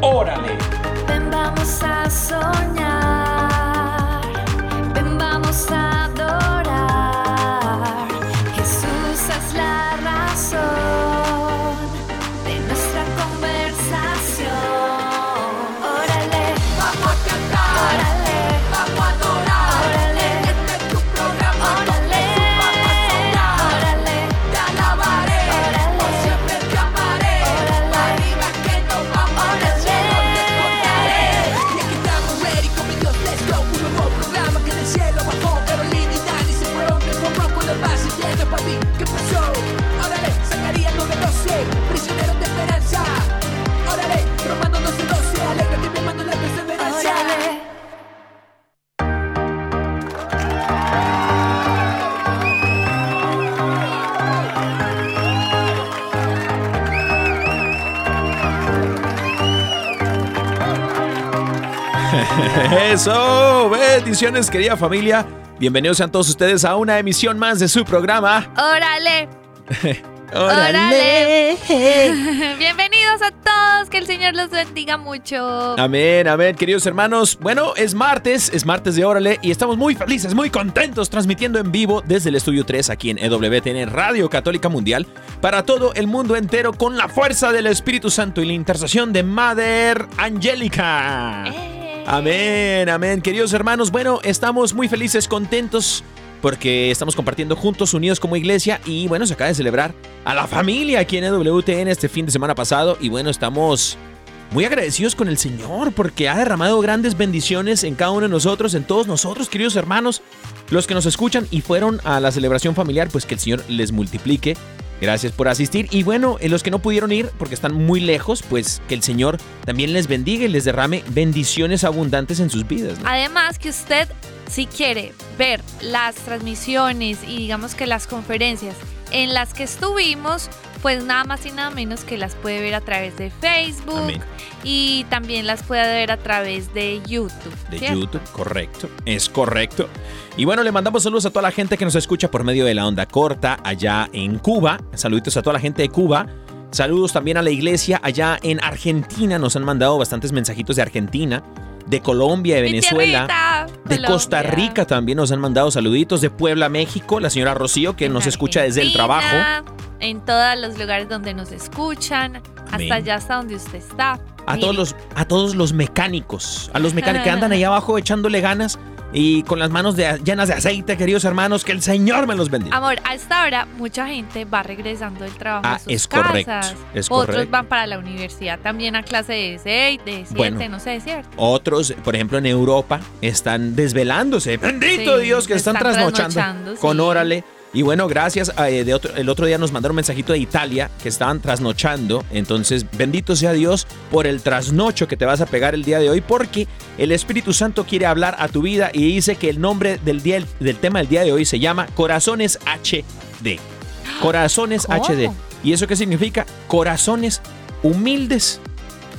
Órale. Ven, vamos a soñar. Ven, vamos a Eso, bendiciones querida familia. Bienvenidos sean todos ustedes a una emisión más de su programa. Órale. Órale. Bienvenidos a todos, que el Señor los bendiga mucho. Amén, amén, queridos hermanos. Bueno, es martes, es martes de Órale y estamos muy felices, muy contentos transmitiendo en vivo desde el estudio 3 aquí en EWTN Radio Católica Mundial para todo el mundo entero con la fuerza del Espíritu Santo y la intercesión de Mother Angélica. Eh. Amén, amén, queridos hermanos. Bueno, estamos muy felices, contentos porque estamos compartiendo juntos, unidos como iglesia y bueno, se acaba de celebrar a la familia aquí en EWTN este fin de semana pasado y bueno, estamos muy agradecidos con el Señor porque ha derramado grandes bendiciones en cada uno de nosotros, en todos nosotros, queridos hermanos, los que nos escuchan y fueron a la celebración familiar, pues que el Señor les multiplique. Gracias por asistir y bueno, en los que no pudieron ir porque están muy lejos, pues que el Señor también les bendiga y les derrame bendiciones abundantes en sus vidas. Además que usted, si quiere ver las transmisiones y digamos que las conferencias en las que estuvimos, pues nada más y nada menos que las puede ver a través de Facebook Amén. y también las puede ver a través de YouTube. De ¿cierto? YouTube, correcto, es correcto. Y bueno, le mandamos saludos a toda la gente que nos escucha por medio de la onda corta allá en Cuba. Saluditos a toda la gente de Cuba. Saludos también a la iglesia allá en Argentina. Nos han mandado bastantes mensajitos de Argentina, de Colombia, de Venezuela. De Costa. Rica también nos han mandado saluditos. De Puebla, México, la señora Rocío, que En nos escucha desde el trabajo. En todos los lugares donde nos escuchan, Amén. hasta allá, hasta donde usted está. A Mire, todos, los, a todos los mecánicos, a los mecánicos que andan ahí abajo echándole ganas y con las manos de- llenas de aceite, queridos hermanos, que el Señor me los bendiga. Amor, a esta hora mucha gente va regresando del trabajo Ah, a sus es correcto, casas. es Otros correcto. van para la universidad también a clase de 6, de 7, Bueno. no sé, ¿cierto? Otros, por ejemplo, en Europa, están desvelándose. Bendito Sí, Dios que están, están trasnochando, trasnochando, con sí. Órale. Y bueno, gracias. eh, de otro- el otro día nos mandaron un mensajito de Italia que estaban trasnochando. Entonces, bendito sea Dios por el trasnocho que te vas a pegar el día de hoy, porque el Espíritu Santo quiere hablar a tu vida y dice que el nombre del, día, del tema del día de hoy se llama Corazones HD. Corazones ¿Cómo? HD. ¿Y eso qué significa? Corazones humildes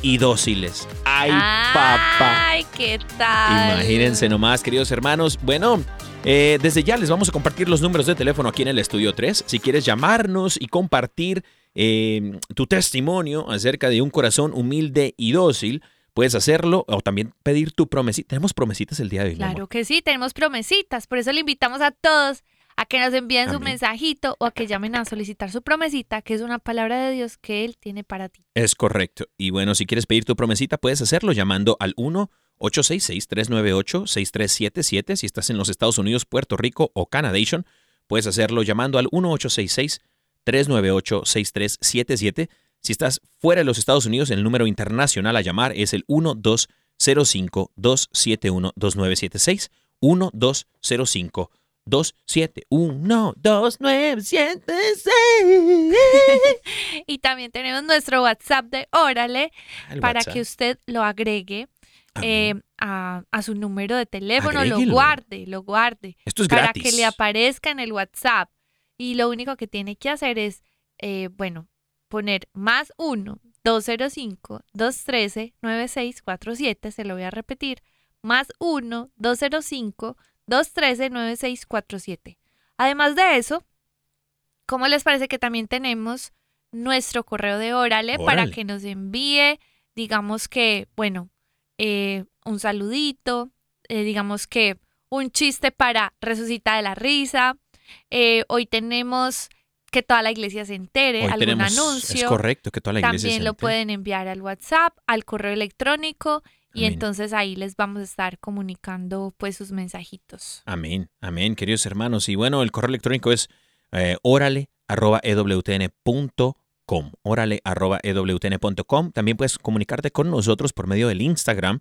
y dóciles. ¡Ay, papá! Ay, ¿qué tal? Imagínense nomás, queridos hermanos. Bueno, eh, desde ya les vamos a compartir los números de teléfono aquí en el Estudio 3. Si quieres llamarnos y compartir eh, tu testimonio acerca de un corazón humilde y dócil, puedes hacerlo o también pedir tu promesita. Tenemos promesitas el día de hoy. Claro que sí, tenemos promesitas, por eso le invitamos a todos a que nos envíen su mensajito o a que llamen a solicitar su promesita, que es una palabra de Dios que Él tiene para ti. Es correcto. Y bueno, si quieres pedir tu promesita, puedes hacerlo llamando al 1-866-398-6377. Si estás en los Estados Unidos, Puerto Rico o Canadation, puedes hacerlo llamando al 1-866-398-6377. Si estás fuera de los Estados Unidos, el número internacional a llamar es el 1205-271-2976. 1205 271-2976. Y también tenemos nuestro WhatsApp de Órale El para WhatsApp. que usted lo agregue eh, Amén. a, a su número de teléfono, Agréguelo. lo guarde, lo guarde, Esto es para gratis. que le aparezca en el WhatsApp. Y lo único que tiene que hacer es, eh, bueno, poner más 1 205 213 9647, se lo voy a repetir, más 1 205 213 9647. Además de eso, ¿cómo les parece que también tenemos nuestro correo de Órale, para que nos envíe, digamos que, bueno, eh, un saludito, eh, digamos que un chiste para resucitar de la risa. Eh, hoy tenemos que toda la iglesia se entere, Hoy algún tenemos, anuncio. es correcto que toda la iglesia También se lo entere. pueden enviar al WhatsApp, al correo electrónico y Amén. entonces ahí les vamos a estar comunicando pues sus mensajitos. Amén, amén, queridos hermanos. Y bueno, el correo electrónico es órale arroba ewtn.com. Órale arroba ewtn.com. También puedes comunicarte con nosotros por medio del Instagram.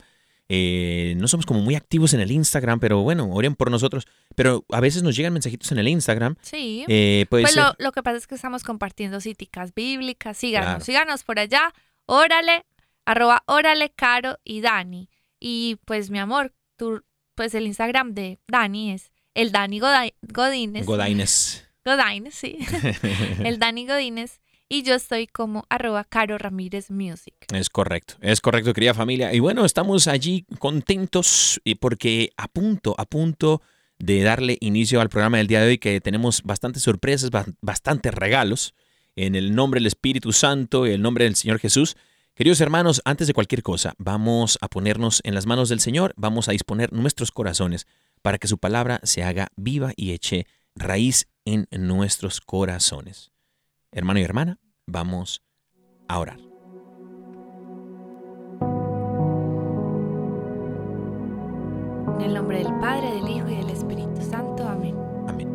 Eh, no somos como muy activos en el Instagram, pero bueno, oren por nosotros. Pero a veces nos llegan mensajitos en el Instagram. Sí. Eh, Pues lo, lo que pasa es que estamos compartiendo cíticas bíblicas. Síganos, Claro. síganos por allá. Órale, arroba órale, Caro y Dani. Y pues mi amor, tú, pues el Instagram de Dani es el Dani Godínez. Godines. Godínez, sí. el Dani Godínez. Y yo estoy como arroba Caro Ramírez Music. Es correcto, es correcto, querida familia. Y bueno, estamos allí contentos porque a punto, a punto de darle inicio al programa del día de hoy, que tenemos bastantes sorpresas, ba- bastantes regalos en el nombre del Espíritu Santo y el nombre del Señor Jesús. Queridos hermanos, antes de cualquier cosa, vamos a ponernos en las manos del Señor, vamos a disponer nuestros corazones para que su palabra se haga viva y eche raíz en nuestros corazones. Hermano y hermana, vamos a orar. En el nombre del Padre, del Hijo y del Espíritu Santo. Amén. Amén.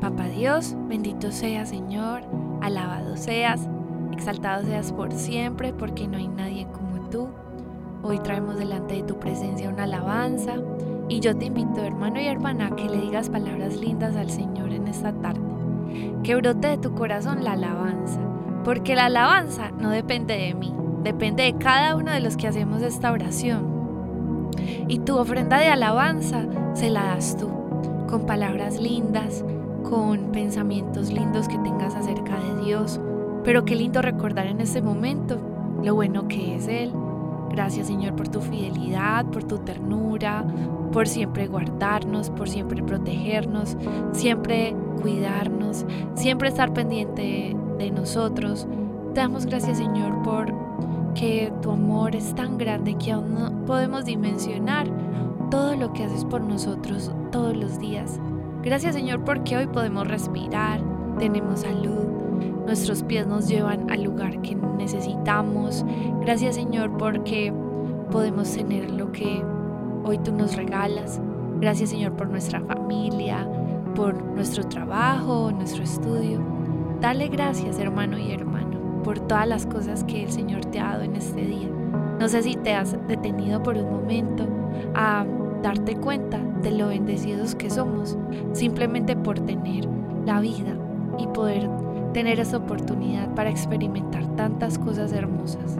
Papá Dios, bendito seas Señor, alabado seas, exaltado seas por siempre, porque no hay nadie como tú. Hoy traemos delante de tu presencia una alabanza y yo te invito, hermano y hermana, a que le digas palabras lindas al Señor en esta tarde. Que brote de tu corazón la alabanza, porque la alabanza no depende de mí, depende de cada uno de los que hacemos esta oración. Y tu ofrenda de alabanza se la das tú, con palabras lindas, con pensamientos lindos que tengas acerca de Dios. Pero qué lindo recordar en este momento lo bueno que es Él. Gracias Señor por tu fidelidad, por tu ternura, por siempre guardarnos, por siempre protegernos, siempre cuidarnos, siempre estar pendiente de nosotros. Te damos gracias Señor por que tu amor es tan grande que aún no podemos dimensionar todo lo que haces por nosotros todos los días. Gracias Señor porque hoy podemos respirar, tenemos salud, nuestros pies nos llevan al lugar que necesitamos. Gracias Señor porque podemos tener lo que hoy tú nos regalas. Gracias Señor por nuestra familia, por nuestro trabajo, nuestro estudio. Dale gracias hermano y hermano por todas las cosas que el Señor te ha dado en este día. No sé si te has detenido por un momento a darte cuenta de lo bendecidos que somos, simplemente por tener la vida y poder tener esa oportunidad para experimentar tantas cosas hermosas.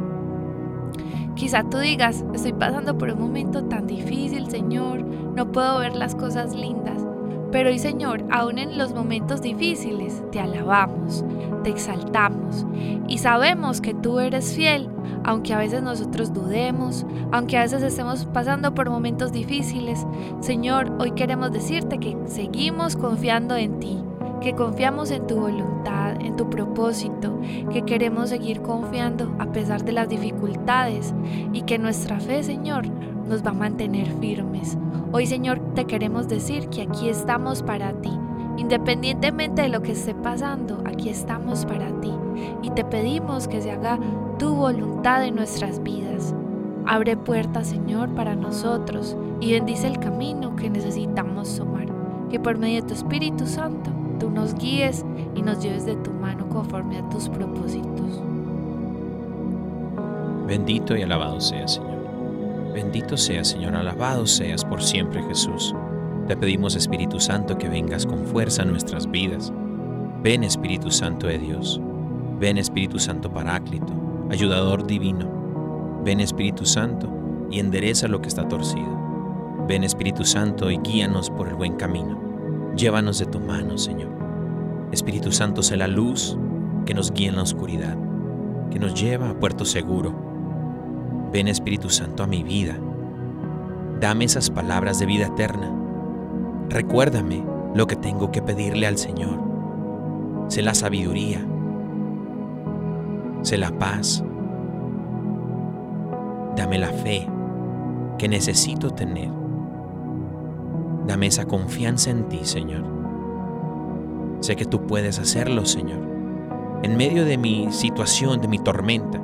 Quizá tú digas, estoy pasando por un momento tan difícil, Señor, no puedo ver las cosas lindas. Pero hoy, Señor, aún en los momentos difíciles, te alabamos, te exaltamos y sabemos que tú eres fiel, aunque a veces nosotros dudemos, aunque a veces estemos pasando por momentos difíciles. Señor, hoy queremos decirte que seguimos confiando en ti, que confiamos en tu voluntad, en tu propósito, que queremos seguir confiando a pesar de las dificultades y que nuestra fe, Señor, nos va a mantener firmes. Hoy, Señor, te queremos decir que aquí estamos para ti. Independientemente de lo que esté pasando, aquí estamos para ti. Y te pedimos que se haga tu voluntad en nuestras vidas. Abre puertas, Señor, para nosotros y bendice el camino que necesitamos tomar. Que por medio de tu Espíritu Santo tú nos guíes y nos lleves de tu mano conforme a tus propósitos. Bendito y alabado seas, Señor. Bendito seas, Señor, alabado seas por siempre, Jesús. Te pedimos, Espíritu Santo, que vengas con fuerza a nuestras vidas. Ven, Espíritu Santo de Dios. Ven, Espíritu Santo Paráclito, ayudador divino. Ven Espíritu Santo y endereza lo que está torcido. Ven Espíritu Santo y guíanos por el buen camino. Llévanos de tu mano, Señor. Espíritu Santo, sé la luz que nos guía en la oscuridad, que nos lleva a puerto seguro. Ven Espíritu Santo a mi vida. Dame esas palabras de vida eterna. Recuérdame lo que tengo que pedirle al Señor. Sé la sabiduría. Sé la paz. Dame la fe que necesito tener. Dame esa confianza en ti, Señor. Sé que tú puedes hacerlo, Señor. En medio de mi situación, de mi tormenta,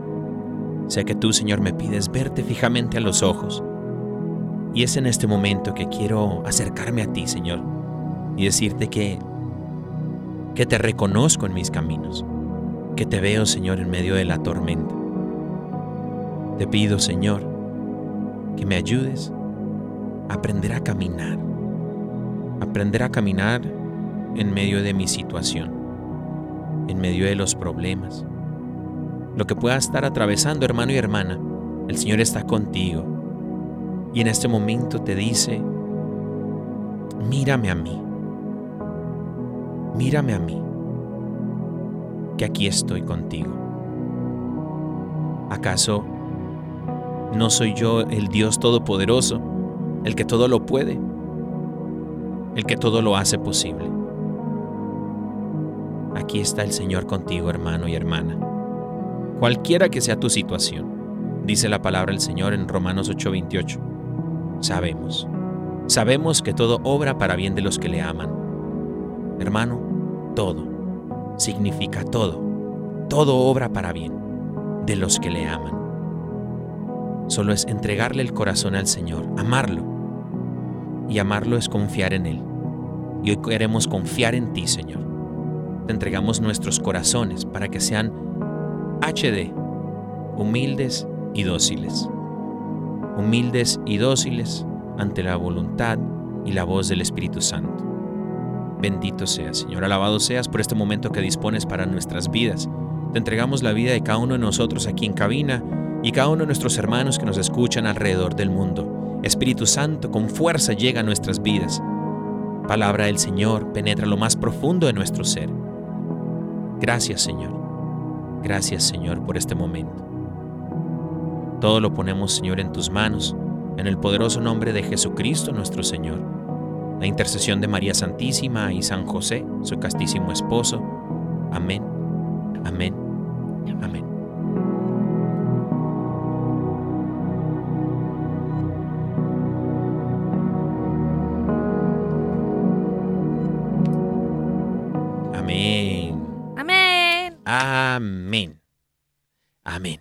sé que tú, Señor, me pides verte fijamente a los ojos. Y es en este momento que quiero acercarme a ti, Señor, y decirte que que te reconozco en mis caminos, que te veo, Señor, en medio de la tormenta. Te pido, Señor, que me ayudes a aprender a caminar, aprender a caminar en medio de mi situación, en medio de los problemas. Lo que pueda estar atravesando, hermano y hermana, el Señor está contigo. Y en este momento te dice, mírame a mí, mírame a mí, que aquí estoy contigo. ¿Acaso no soy yo el Dios Todopoderoso, el que todo lo puede, el que todo lo hace posible? Aquí está el Señor contigo, hermano y hermana. Cualquiera que sea tu situación, dice la palabra del Señor en Romanos 8:28. Sabemos, sabemos que todo obra para bien de los que le aman. Hermano, todo significa todo. Todo obra para bien de los que le aman. Solo es entregarle el corazón al Señor, amarlo. Y amarlo es confiar en Él. Y hoy queremos confiar en ti, Señor. Te entregamos nuestros corazones para que sean HD, humildes y dóciles. Humildes y dóciles ante la voluntad y la voz del Espíritu Santo. Bendito seas, Señor. Alabado seas por este momento que dispones para nuestras vidas. Te entregamos la vida de cada uno de nosotros aquí en cabina y cada uno de nuestros hermanos que nos escuchan alrededor del mundo. Espíritu Santo, con fuerza llega a nuestras vidas. Palabra del Señor penetra lo más profundo de nuestro ser. Gracias, Señor. Gracias, Señor, por este momento. Todo lo ponemos, Señor, en tus manos, en el poderoso nombre de Jesucristo nuestro Señor. La intercesión de María Santísima y San José, su castísimo esposo. Amén. Amén. Amén. Amén. Amén.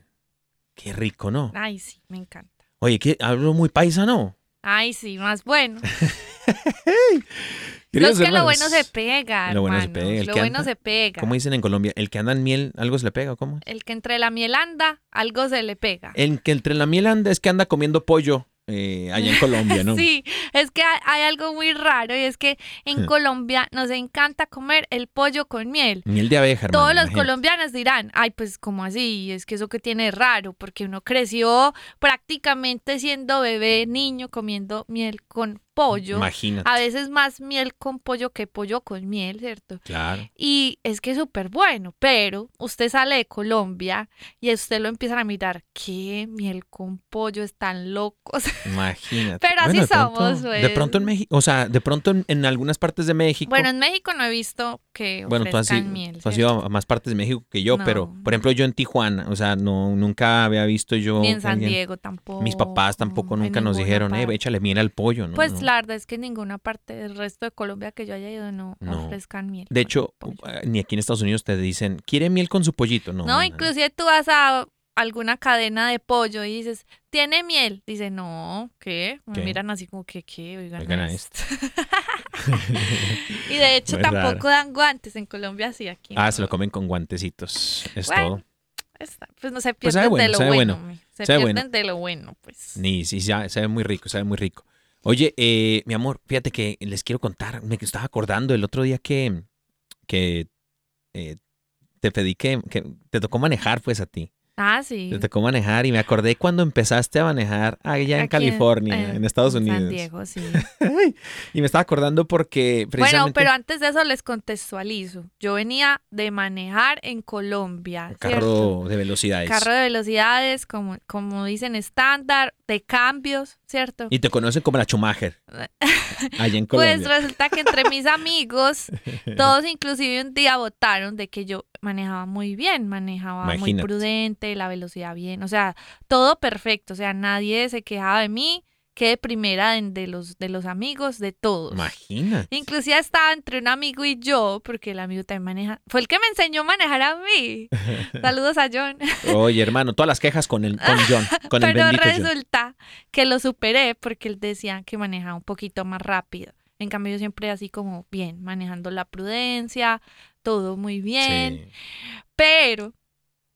Qué rico, ¿no? Ay, sí, me encanta. Oye, que hablo muy paisa, ¿no? Ay, sí, más bueno. Queridos Lo que lo bueno se pega, Lo bueno se pega, el Lo bueno anda- se pega. ¿Cómo dicen en Colombia? El que anda en miel, ¿algo se le pega? ¿Cómo? El que entre la miel anda, algo se le pega. El que entre la miel anda es que anda comiendo pollo eh, allá en Colombia, ¿no? Sí, es que hay, algo muy raro y es que en Colombia nos encanta comer el pollo con miel. Miel de abeja, hermano. Todos los imagínate. colombianos dirán, ay, pues como así, es que eso que tiene de raro, porque uno creció prácticamente siendo bebé, niño, comiendo miel con pollo. Imagínate. A veces más miel con pollo que pollo con miel, ¿cierto? Claro. Y es que es súper bueno, pero usted sale de Colombia y usted lo empiezan a mirar, ¿qué? Miel con pollo, están locos. Imagínate. Pero así de pronto- somos, De pues. pronto en México, o sea, de pronto en, en algunas partes de México. Bueno, en México no he visto que Bueno, tú has, miel. tú has ido a más partes de México que yo, No. pero por ejemplo yo en Tijuana, o sea, no nunca había visto yo. Ni en San alguien- Diego tampoco. Mis papás tampoco nunca nos dijeron, eh, échale miel al pollo, ¿no? Pues no. la verdad es que en ninguna parte del resto de Colombia que yo haya ido no, No. ofrezcan miel. De hecho, pollo. eh, ni aquí en Estados Unidos te dicen, ¿quiere miel con su pollito? No. No, inclusive tú vas a alguna cadena de pollo y dices, ¿tiene miel? Dice, no, ¿qué? Me ¿Qué? miran así como que, ¿qué? Oigan, Oigan esto. y de hecho Muy tampoco dan guantes en Colombia, sí, aquí. Ah, no. se lo comen con guantecitos. Es Bueno, todo. Está- Pues no se Pues pierden sabe bueno, de lo sabe bueno. Se Sabe pierden de lo bueno, pues. Ni, sí, sabe, sabe muy rico, sabe muy rico. Oye, eh, mi amor, fíjate que les quiero contar, me estaba acordando el otro día que, que eh, te pedí que, que te tocó manejar, pues, a ti. Ah, sí. Te tocó manejar y me acordé cuando empezaste a manejar allá en Aquí California, en, Estados Unidos. San Diego, sí. y me estaba acordando porque Bueno, precisamente pero antes de eso les contextualizo. Yo venía de manejar en Colombia, carro de velocidades. Carro de velocidades, como, como dicen estándar, de cambios, ¿cierto? Y te conocen como la Schumacher. allá en Pues Colombia. resulta que entre mis amigos, todos inclusive un día votaron de que yo manejaba muy bien, manejaba muy prudente, la velocidad bien, o sea, todo perfecto, o sea, nadie se quejaba de mí, quedé primera de, de los, de los amigos, de todos. Imagínate. Inclusive estaba entre un amigo y yo, porque el amigo también maneja, fue el que me enseñó a manejar a mí. Saludos a John. Oye, hermano, todas las quejas con el con John, con el Pero John. resulta que lo superé porque él decía que manejaba un poquito más rápido. En cambio, yo siempre así como bien, manejando la prudencia, todo muy bien. Sí. Pero,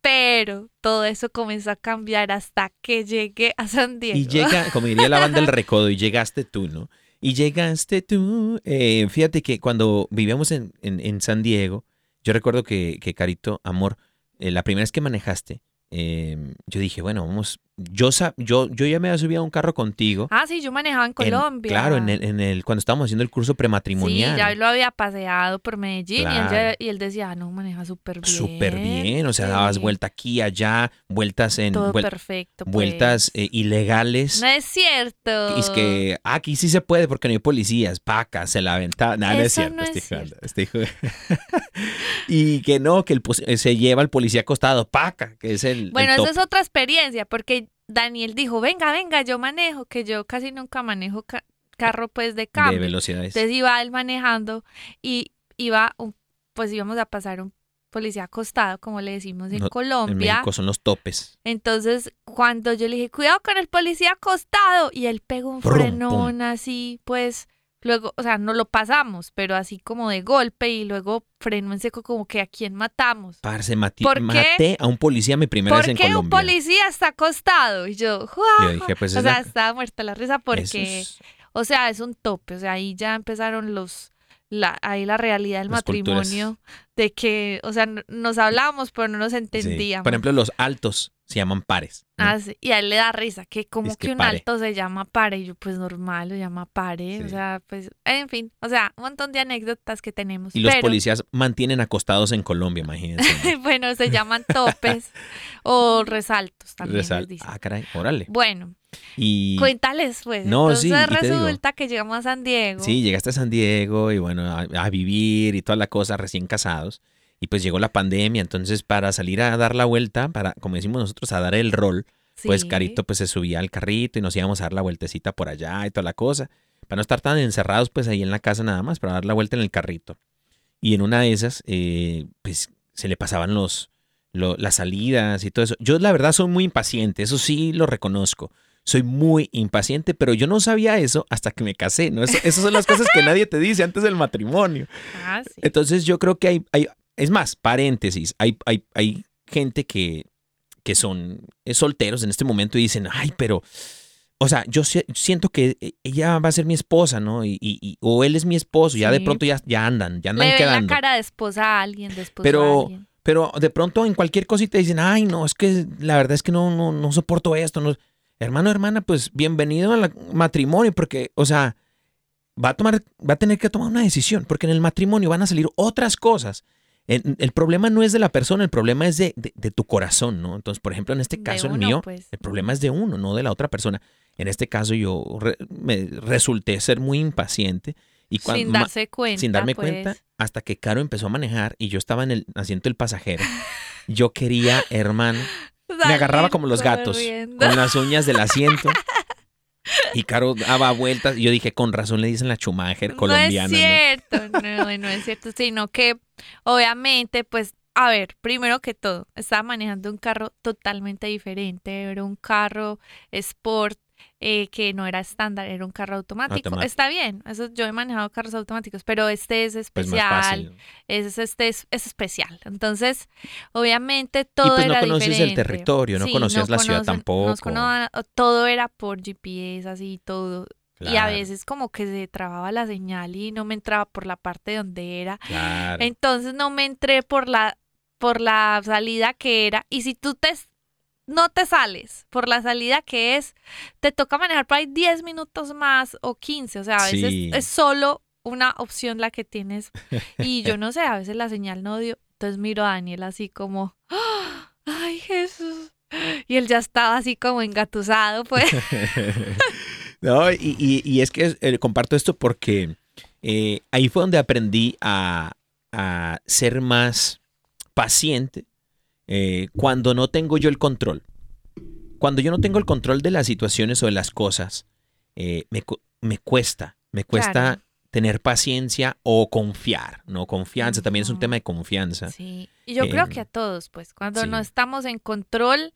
pero, todo eso comenzó a cambiar hasta que llegué a San Diego. Y llega, como diría la banda del recodo, y llegaste tú, ¿no? Y llegaste tú. Eh, fíjate que cuando vivíamos en, en- en San Diego, yo recuerdo que, que Carito, amor, eh, la primera vez que manejaste, eh, yo dije, bueno, vamos, yo, yo, yo ya me había subido a un carro contigo. Ah, sí, yo manejaba en en- Colombia. claro, en el, en el, cuando estábamos haciendo el curso prematrimonial. Sí, ya lo había paseado por Medellín y, él y decía, ah, no, maneja súper bien. Súper bien, o sea, dabas Sí, vuelta aquí, allá, vueltas en Todo perfecto. pues. vueltas eh, ilegales. No es cierto. Y es que ah, aquí sí se puede porque no hay policías, paca, se la aventaba. No, no es cierto, no es hijo- este hijo- y que no, que el, eh, se lleva al policía acostado, paca, que es el. Bueno, el top. es otra experiencia, porque Daniel dijo, venga, venga, yo manejo, que yo casi nunca manejo ca- carro pues de de cambio. velocidades. Entonces iba él manejando y iba, un- pues íbamos a pasar un policía acostado, como le decimos en No, En Colombia. México son los topes. Entonces, cuando yo le dije, cuidado con el policía acostado, y él pegó un Brum, frenón así, pues, luego, o sea, no lo pasamos, pero así como de golpe, y luego frenó en seco como que a quién matamos. Parce, mati- ¿Por qué? maté a un policía mi primera ¿Por vez en qué un Colombia. policía está acostado? Y yo, Yo "Juajo". dije, pues o sea, la- estaba muerta la risa porque, es- o sea, es un tope, o sea, ahí ya empezaron los, la, ahí la realidad del Las culturas. De que, o sea, nos hablábamos, pero no nos sí. entendíamos. Por ejemplo, los altos se llaman pares. ¿no? Ah, sí, Y a él le da risa, que como Es que, que un pare. alto se llama pare, y yo pues normal, lo llama pare, Sí. o sea, pues, en fin, o sea, un montón de anécdotas que tenemos. y los policías mantienen acostados en Colombia, imagínense. ¿no? bueno, se llaman topes o resaltos también Resal- dicen. ah, caray, órale. Bueno, Y cuéntales pues. No, Entonces sí, resulta que llegamos a San Diego. Sí, llegaste a San Diego y bueno, a, a vivir y toda la cosa, recién Y pues llegó la pandemia, entonces para salir a dar la vuelta, para, como decimos nosotros, a dar el rol, pues. Carito pues se subía al carrito y nos íbamos a dar la vueltecita por allá y toda la cosa. Para no estar tan encerrados pues ahí en la casa nada más, para dar la vuelta en el carrito. Y en una de esas, eh, pues se le pasaban los, lo- las salidas y todo eso. Yo la verdad soy muy impaciente, eso sí lo reconozco. Soy muy impaciente, pero yo no sabía eso hasta que me casé, ¿no? Eso- esas son las cosas que nadie te dice antes del matrimonio. Ah, sí. Entonces yo creo que hay, hay es más, paréntesis, hay, hay, hay gente que, que son eh, solteros en este momento y dicen, ay, pero, o sea, yo si- siento que eh, ella va a ser mi esposa, ¿no? Y, y- y- o él es mi esposo, ya de pronto ya, ya andan, ya Le andan la quedando. cara de esposa a alguien, de esposo Pero- a alguien. Pero de pronto en cualquier cosita dicen, ay, no, es que la verdad es que no, no, no soporto esto. No. Hermano, hermana, pues bienvenido al matrimonio, porque, o sea, va a tomar, va a tener que tomar una decisión, porque en el matrimonio van a salir otras cosas. El, el problema no es de la persona, el problema es de, de- de tu corazón, ¿no? Entonces, por ejemplo, en este caso, el mío, pues. el problema es de uno, no de la otra persona. En este caso, yo re- me resulté ser muy impaciente. Y Sin darse cuenta. sin darme pues. cuenta, hasta que Caro empezó a manejar y yo estaba en el asiento del pasajero. Yo quería, hermano, me agarraba como los gatos, con las uñas del asiento. Y Caro daba vueltas. Y yo dije, con razón le dicen la Schumacher colombiana. No ¿no? es cierto, no, no es cierto, sino que obviamente, pues, a ver, primero que todo, estaba manejando un carro totalmente diferente, era un carro sport eh, que no era estándar, era un carro automático. Automático. Está bien, eso yo he manejado carros automáticos, pero este es Pues especial, fácil. es, este es, es especial. Entonces, obviamente todo Y pues no era conoces el diferente. territorio, no conocías la ciudad tampoco. cono- todo era por GPS, así todo. Y a Claro, veces como que se trababa la señal y no me entraba por la parte donde era. Claro. Entonces no me entré por la por la salida que era. Y si tú te no te sales por la salida que es, te toca manejar por ahí 10 minutos más o 15. O sea, a veces Sí. es solo una opción la que tienes. Y yo no sé, a veces la señal no dio. Entonces miro a Daniel así como, ¡Ah! ¡ay Jesús! Y él ya estaba así como engatusado, pues. No, y, y- y es que eh, comparto esto porque eh, ahí fue donde aprendí a, a ser más paciente eh, cuando no tengo yo el control. Cuando yo no tengo el control de las situaciones o de las cosas, eh, me, me cuesta, me cuesta Claro. tener paciencia o confiar, ¿no? Confianza, también es un tema de confianza. Sí. Y yo creo Em, que a todos, pues, cuando sí. no estamos en control,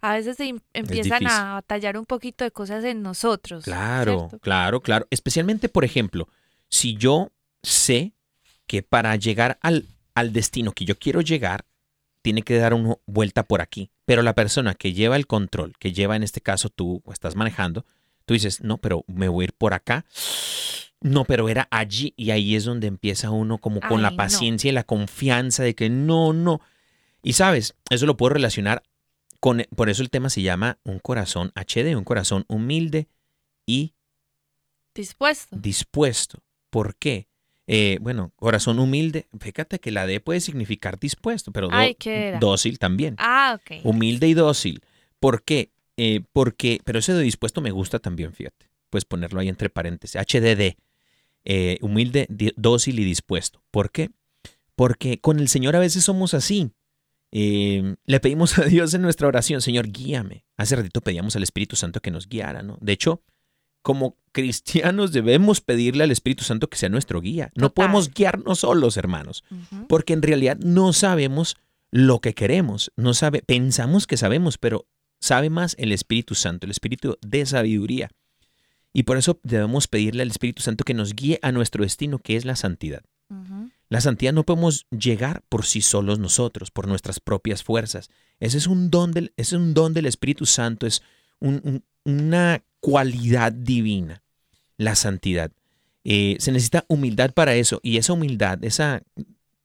a veces se em- empiezan a batallar un poquito de cosas en nosotros. Claro, ¿cierto? claro, claro. Especialmente, por ejemplo, si yo sé que para llegar al, al destino que yo quiero llegar, tiene que dar una vuelta por aquí. Pero la persona que lleva el control, que lleva en este caso tú o estás manejando, tú dices, no, pero me voy a ir por acá. No, pero era allí y ahí es donde empieza uno como con Ay, la no. paciencia y la confianza de que no, no. Y sabes, eso lo puedo relacionar con, por eso el tema se llama un corazón HD, un corazón humilde y Dispuesto. dispuesto. ¿Por qué? Eh, bueno, corazón humilde, fíjate que la D puede significar dispuesto, pero dócil también. Ah, ok. Humilde y dócil. ¿Por qué? Eh, porque, pero ese de dispuesto me gusta también, fíjate. Puedes ponerlo ahí entre paréntesis. HDD. eh, humilde, dócil y dispuesto. ¿Por qué? Porque con el Señor a veces somos así. Eh, le pedimos a Dios en nuestra oración, Señor, guíame. Hace ratito pedíamos al Espíritu Santo que nos guiara, ¿no? De hecho, como cristianos debemos pedirle al Espíritu Santo que sea nuestro guía. No Total. podemos guiarnos solos, hermanos porque en realidad no sabemos lo que queremos, no sabe, pensamos que sabemos, pero sabe más el Espíritu Santo, el Espíritu de sabiduría. Y por eso debemos pedirle al Espíritu Santo que nos guíe a nuestro destino, que es la santidad. La santidad no podemos llegar por sí solos nosotros, por nuestras propias fuerzas. Ese es un don del, ese es un don del Espíritu Santo, es un- un- una cualidad divina, la santidad. Eh, se necesita humildad para eso y esa humildad, esa,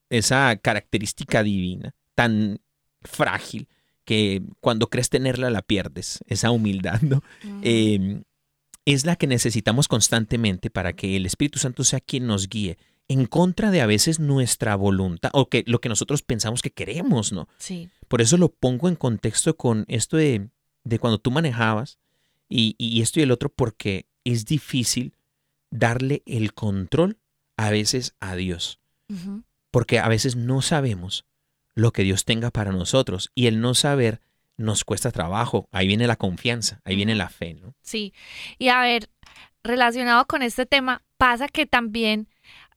esa característica divina tan frágil que cuando crees tenerla la pierdes, esa humildad, ¿no? Ujú. eh, es la que necesitamos constantemente para que el Espíritu Santo sea quien nos guíe en contra de a veces nuestra voluntad o que lo que nosotros pensamos que queremos, ¿no? sí. Por eso lo pongo en contexto con esto de, de cuando tú manejabas y, y esto y el otro, porque es difícil darle el control a veces a Dios, porque a veces no sabemos lo que Dios tenga para nosotros y el no saber nos cuesta trabajo. Ahí viene la confianza, ahí viene la fe, ¿no? Sí. Y a ver, relacionado con este tema, pasa que también,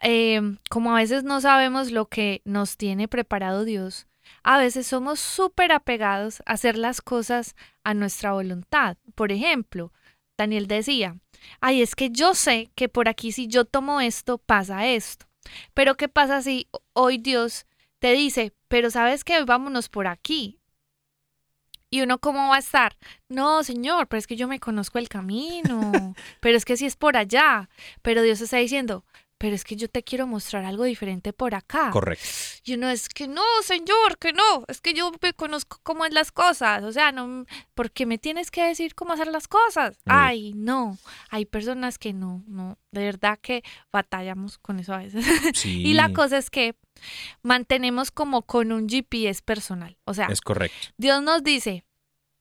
eh, como a veces no sabemos lo que nos tiene preparado Dios, a veces somos súper apegados a hacer las cosas a nuestra voluntad. Por ejemplo, Daniel decía, ay, es que yo sé que por aquí si yo tomo esto, pasa esto. Pero ¿qué pasa si hoy Dios te dice, pero sabes que vámonos por aquí? Y uno cómo va a estar, no, señor, pero es que yo me conozco el camino, pero es que si es por allá, pero Dios está diciendo, pero es que yo te quiero mostrar algo diferente por acá. Correcto. Y uno es que no, señor, que no, es que yo me conozco cómo es las cosas, o sea, no, ¿por qué me tienes que decir cómo hacer las cosas? Bien. Ay, no, hay personas que no, no, de verdad que batallamos con eso a veces. Sí, y la cosa es que mantenemos como con un GPS personal, o sea, es correcto. Dios nos dice,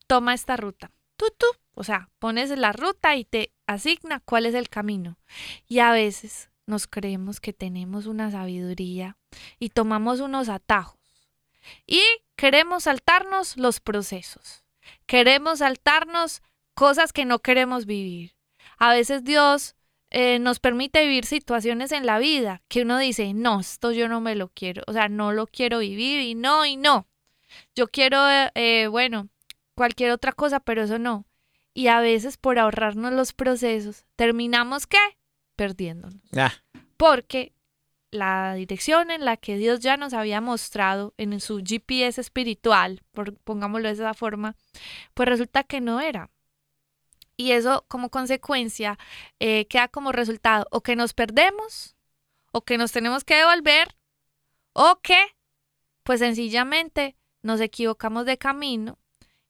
toma esta ruta. Tú, tú. O sea, pones la ruta y te asigna cuál es el camino. Y a veces nos creemos que tenemos una sabiduría y tomamos unos atajos. Y queremos saltarnos los procesos. Queremos saltarnos cosas que no queremos vivir. A veces Dios eh, nos permite vivir situaciones en la vida que uno dice, no, esto yo no me lo quiero, o sea, no lo quiero vivir y no, y no. Yo quiero, eh, eh, bueno, cualquier otra cosa, pero eso no. Y a veces por ahorrarnos los procesos, terminamos ¿qué? Perdiéndonos. Ah, Porque la dirección en la que Dios ya nos había mostrado en su GPS espiritual, por, pongámoslo de esa forma, pues resulta que no era. Y eso como consecuencia eh, queda como resultado o que nos perdemos, o que nos tenemos que devolver, o que pues sencillamente nos equivocamos de camino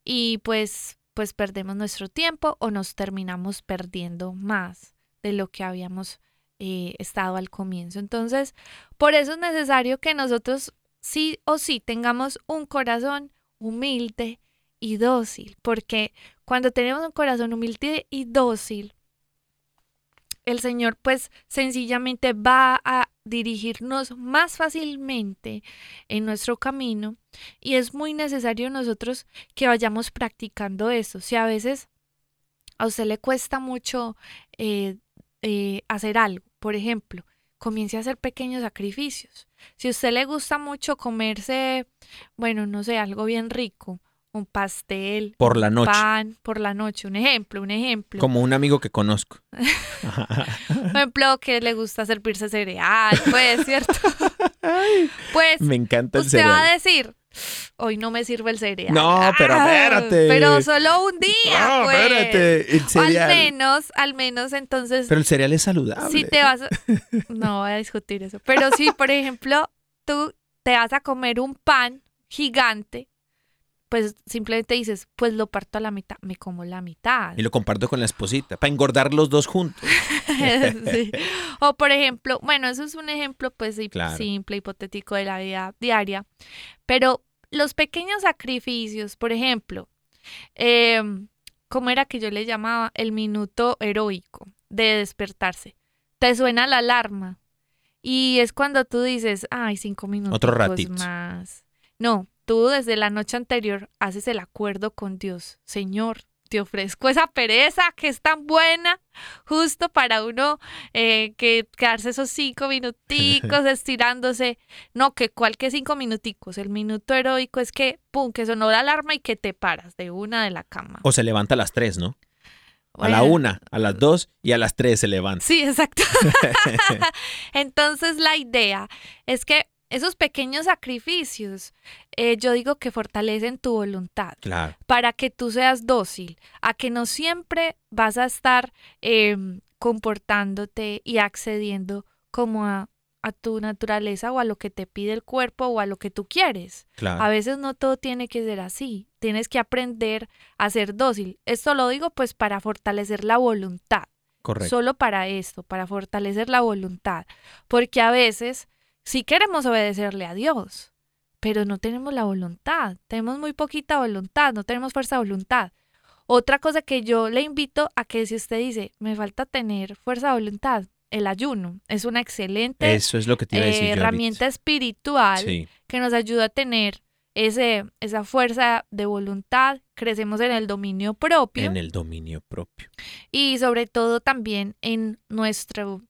y pues pues perdemos nuestro tiempo o nos terminamos perdiendo más de lo que habíamos eh, estado al comienzo. Entonces, por eso es necesario que nosotros sí o sí tengamos un corazón humilde y dócil, porque cuando tenemos un corazón humilde y dócil, el Señor pues sencillamente va a dirigirnos más fácilmente en nuestro camino y es muy necesario nosotros que vayamos practicando eso. Si a veces a usted le cuesta mucho eh, eh, hacer algo, por ejemplo, comience a hacer pequeños sacrificios. Si a usted le gusta mucho comerse, bueno, no sé, algo bien rico, un pastel, Por la un noche. pan por la noche, un ejemplo, un ejemplo. Como un amigo que conozco. Por ejemplo, que le gusta servirse cereal, pues, ¿cierto? pues Me encanta el usted va a decir, hoy no me sirve el cereal. No, pero Ah, espérate. Pero solo un día, No, pues. espérate. El al menos, al menos entonces, Pero el cereal es saludable. si te vas a... No voy a discutir eso. Pero si, por ejemplo, tú te vas a comer un pan gigante, pues simplemente dices, pues lo parto a la mitad, me como la mitad. Y lo comparto con la esposita. Para engordar los dos juntos. Sí. O por ejemplo, bueno, eso es un ejemplo pues Claro. simple, hipotético de la vida diaria, pero los pequeños sacrificios, por ejemplo, em, ¿cómo era que yo le llamaba? El minuto heroico de despertarse. Te suena la alarma y es cuando tú dices, ay, cinco minutos Otro ratito. más. No, tú desde la noche anterior haces el acuerdo con Dios. Señor, te ofrezco esa pereza que es tan buena justo para uno eh, que quedarse esos cinco minuticos estirándose. No, que cual que cinco minuticos. El minuto heroico es que, pum, que sonó la alarma y que te paras de una de la cama. O se levanta a las tres, ¿no? A la una, a las dos y a las tres se levanta. Sí, exacto. Entonces la idea es que esos pequeños sacrificios, eh, yo digo que fortalecen tu voluntad Claro. para que tú seas dócil, a que no siempre vas a estar eh, comportándote y accediendo como a, a tu naturaleza o a lo que te pide el cuerpo o a lo que tú quieres. Claro. A veces no todo tiene que ser así. Tienes que aprender a ser dócil. Esto lo digo pues para fortalecer la voluntad. Correcto. Solo para esto, para fortalecer la voluntad. Porque a veces sí queremos obedecerle a Dios, pero no tenemos la voluntad. Tenemos muy poquita voluntad, no tenemos fuerza de voluntad. Otra cosa que yo le invito a que si usted dice, me falta tener fuerza de voluntad, el ayuno es una excelente Eso es lo que te iba a decir eh, yo herramienta ahorita. espiritual Sí, que nos ayuda a tener ese, esa fuerza de voluntad, crecemos en el dominio propio en el dominio propio. y sobre todo también en nuestro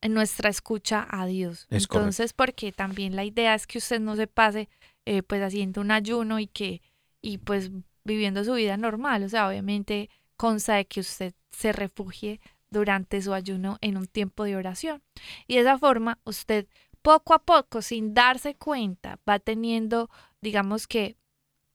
en nuestra escucha a Dios. Es correcto. Entonces, porque también la idea es que usted no se pase eh, pues haciendo un ayuno y que y pues viviendo su vida normal, o sea, obviamente consta de que usted se refugie durante su ayuno en un tiempo de oración. Y de esa forma usted poco a poco, sin darse cuenta, va teniendo, digamos que,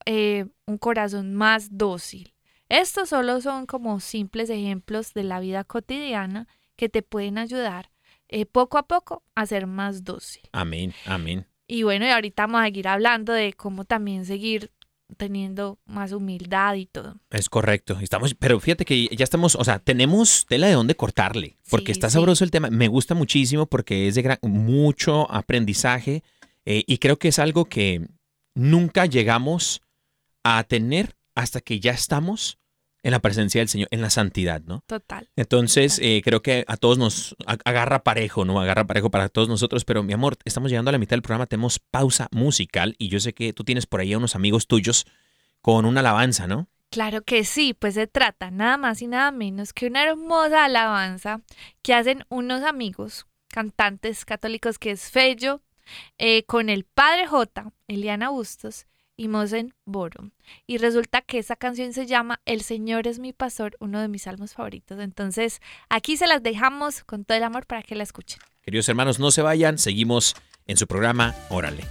eh, un corazón más dócil. Estos solo son como simples ejemplos de la vida cotidiana que te pueden ayudar eh, poco a poco a ser más dócil. Amén, amén. Y bueno, y ahorita vamos a seguir hablando de cómo también seguir teniendo más humildad y todo. Es correcto. Estamos, pero fíjate que ya estamos, o sea, tenemos tela de dónde cortarle, porque Sí, está sí. sabroso el tema. Me gusta muchísimo porque es de gran- mucho aprendizaje eh, y creo que es algo que nunca llegamos a tener hasta que ya estamos en la presencia del Señor, en la santidad, ¿no? Total. Entonces, eh, creo que a todos nos agarra parejo, ¿no? Agarra parejo para todos nosotros, pero mi amor, estamos llegando a la mitad del programa, tenemos pausa musical y yo sé que tú tienes por ahí a unos amigos tuyos con una alabanza, ¿no? Claro que sí, pues se trata nada más y nada menos que una hermosa alabanza que hacen unos amigos cantantes católicos que es Fello, eh, con el Padre J, Eliana Bustos y Mosen. Y resulta que esa canción se llama El Señor es mi pastor, uno de mis salmos favoritos. Entonces, aquí se las dejamos con todo el amor para que la escuchen. Queridos hermanos, no se vayan, seguimos en su programa Órale.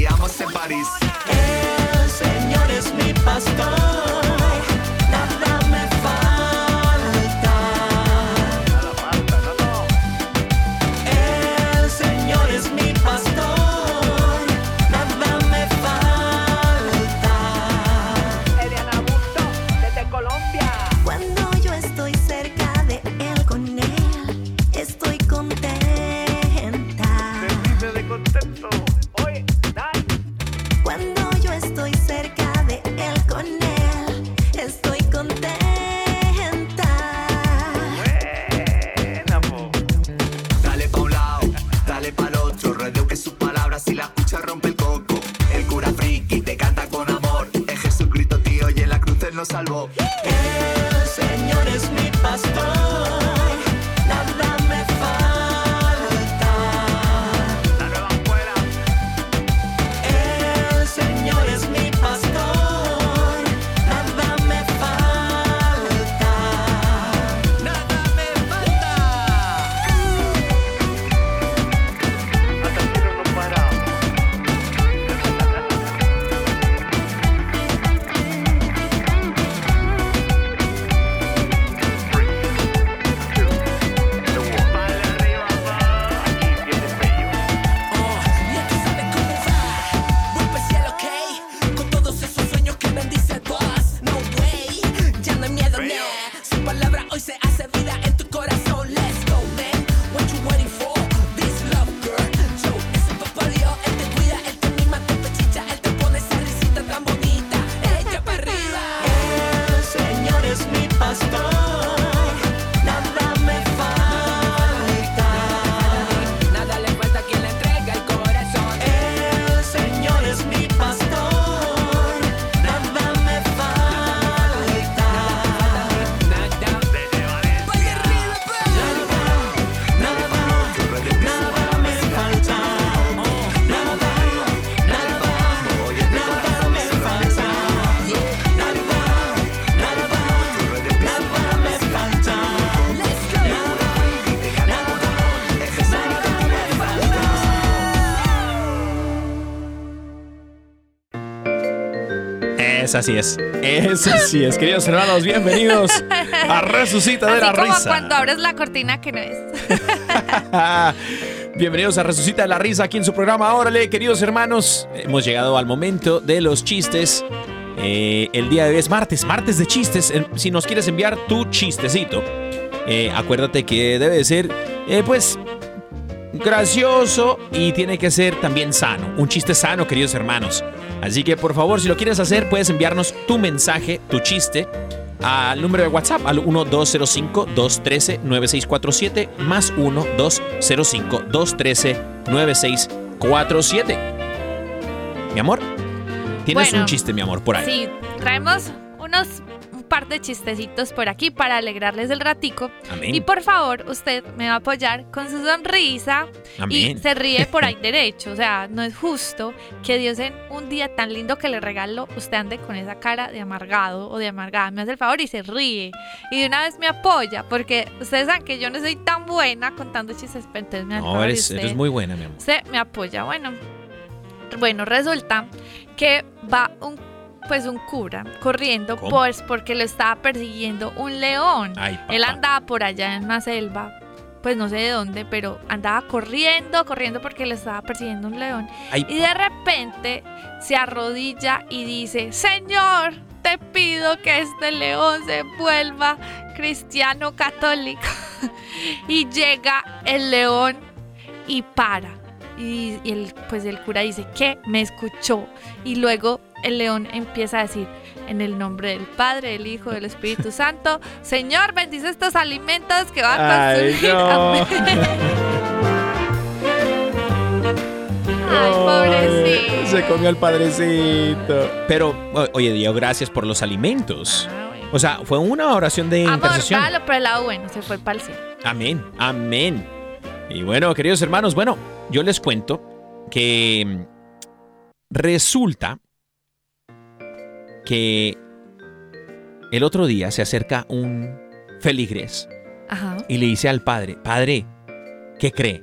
Seria você Paris. Esa sí es. Esa sí es. Queridos hermanos, bienvenidos a Resucita de Así la como Risa. cuando abres la cortina que no es. Bienvenidos a Resucita de la Risa aquí en su programa. Órale, queridos hermanos, hemos llegado al momento de los chistes. Eh, el día de hoy es martes, martes de chistes. Si nos quieres enviar tu chistecito, eh, acuérdate que debe de ser, eh, pues, gracioso y tiene que ser también sano. Un chiste sano, queridos hermanos. Así que por favor, si lo quieres hacer, puedes enviarnos tu mensaje, tu chiste, al número de WhatsApp, al 1205-213-9647, más 1-205-213-9647. Mi amor, tienes Bueno, un chiste, mi amor, por ahí. Sí, traemos unos un par de chistecitos por aquí para alegrarles el ratico. Amén. Y por favor, usted me va a apoyar con su sonrisa y Amén. se ríe por ahí derecho. O sea, no es justo que Dios en un día tan lindo que le regalo, usted ande con esa cara de amargado o de amargada. Me hace el favor y se ríe. Y de una vez me apoya, porque ustedes saben que yo no soy tan buena contando chistes, pero entonces me hace el No, favor y eres, usted- eres muy buena, mi amor. Usted me apoya. Bueno, bueno, resulta que va un pues un cura corriendo ¿Cómo? pues porque lo estaba persiguiendo un león. Ay. Él andaba por allá en una selva, pues no sé de dónde, pero andaba corriendo, corriendo porque le estaba persiguiendo un león. Ay, Y de repente se arrodilla y dice, Señor, te pido que este león se vuelva cristiano católico. y llega el león y para. Y, y el, pues el cura dice, ¿qué? Me escuchó. Y luego el león empieza a decir, en el nombre del Padre, del Hijo, del Espíritu Santo, Señor, bendice estos alimentos que va a Ay, consumir. no. Ay, pobrecito. Se comió al padrecito. Pero, oye, Dios, gracias por los alimentos. Ah, bueno. O sea, fue una oración de Amor, intercesión. dalo por el lado bueno, se fue para el cielo. Amén, amén. Y bueno, queridos hermanos, bueno, yo les cuento que mm, resulta que el otro día se acerca un feligres Ajá. y le dice al padre, padre, ¿qué cree?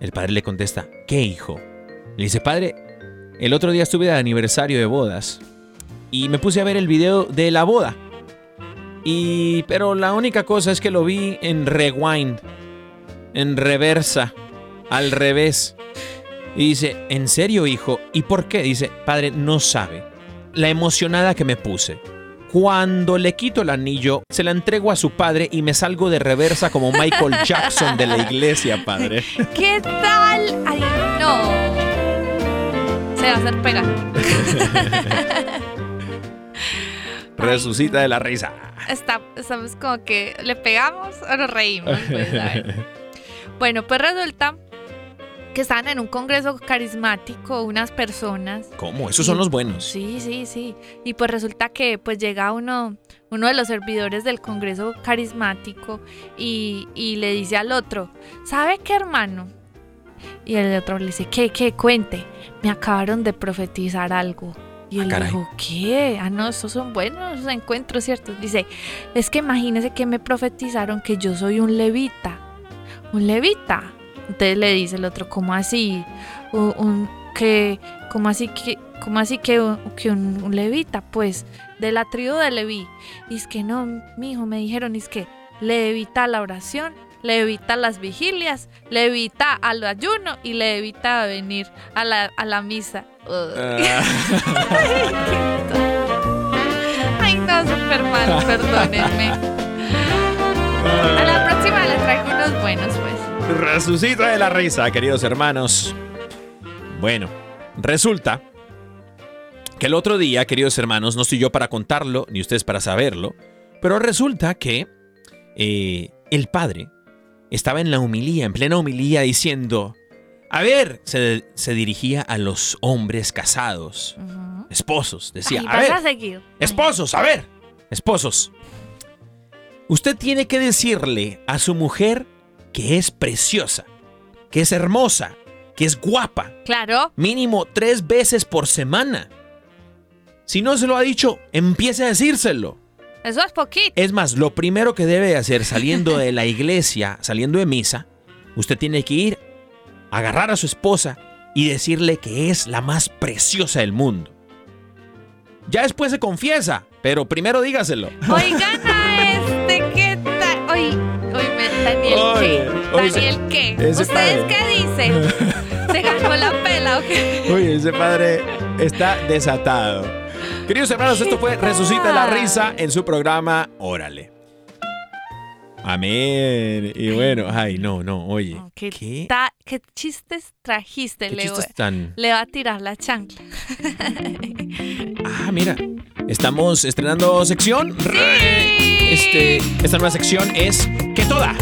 El padre le contesta, ¿qué hijo? Le dice, padre, el otro día estuve de aniversario de bodas y me puse a ver el video de la boda. Y, pero la única cosa es que lo vi en rewind, en reversa, al revés. Y dice, ¿en serio, hijo? ¿Y por qué? Dice, padre, no sabe. La emocionada que me puse. Cuando le quito el anillo, se la entrego a su padre y me salgo de reversa como Michael Jackson de la iglesia, padre. ¿Qué tal? Ay, no. Se va a hacer pegar. Resucita de la risa. Está, estamos como que le pegamos o nos reímos. pues. Bueno, pues resulta que estaban en un congreso carismático unas personas. ¿Cómo? Esos son los buenos. Sí, sí, sí. Y pues resulta que pues llega uno, uno de los servidores del Congreso Carismático y, y le dice al otro, ¿sabe qué hermano? Y el otro le dice, ¿qué, qué? Cuente. Me acabaron de profetizar algo. Y Ah, él caray. dijo, ¿qué? Ah, no, esos son buenos encuentros, ¿cierto? Dice, es que imagínese que me profetizaron que yo soy un levita. ¿Un levita? Entonces le dice el otro, ¿cómo así? Un, un- que, ¿Cómo así que, cómo así que, un- que un, un levita? Pues de la tribu de Leví. Y es que no, mi hijo, me dijeron, es que le evita la oración, le evita las vigilias, le evita al ayuno y le evita venir a la, a la misa. Ugh. Ay, no, súper mal, perdónenme. Resucita de la risa, queridos hermanos. Bueno, resulta que el otro día, queridos hermanos, no estoy yo para contarlo, ni ustedes para saberlo, pero resulta que eh, el padre estaba en la humilía, en plena humilía, diciendo, a ver, se, se dirigía a los hombres casados, esposos, decía, Ay, a ver, a. Esposos, a ver. Esposos. Usted tiene que decirle a su mujer que es preciosa, que es hermosa, que es guapa, Claro. mínimo tres veces por semana. Si no se lo ha dicho, empiece a decírselo. Eso es poquito. Es más, lo primero que debe hacer saliendo de la iglesia, saliendo de misa, usted tiene que ir, agarrar a su esposa y decirle que es la más preciosa del mundo. Ya después se confiesa, pero primero dígaselo. Oigan Daniel, Oye, ¿qué? oye, Daniel, ¿qué? ¿Ustedes padre. qué dicen? ¿Se ganó la pela o qué? Uy, ese padre está desatado. Queridos hermanos, esto fue Resucita la Risa en su programa Órale. Amén. Y bueno, ay, no, no, oye. ¿Qué, ¿Qué? ta- qué chistes trajiste, ¿Qué Leo? chistes tan...? Le va a tirar la chancla. Ah, mira, estamos estrenando sección. Este, esta nueva sección es Que toda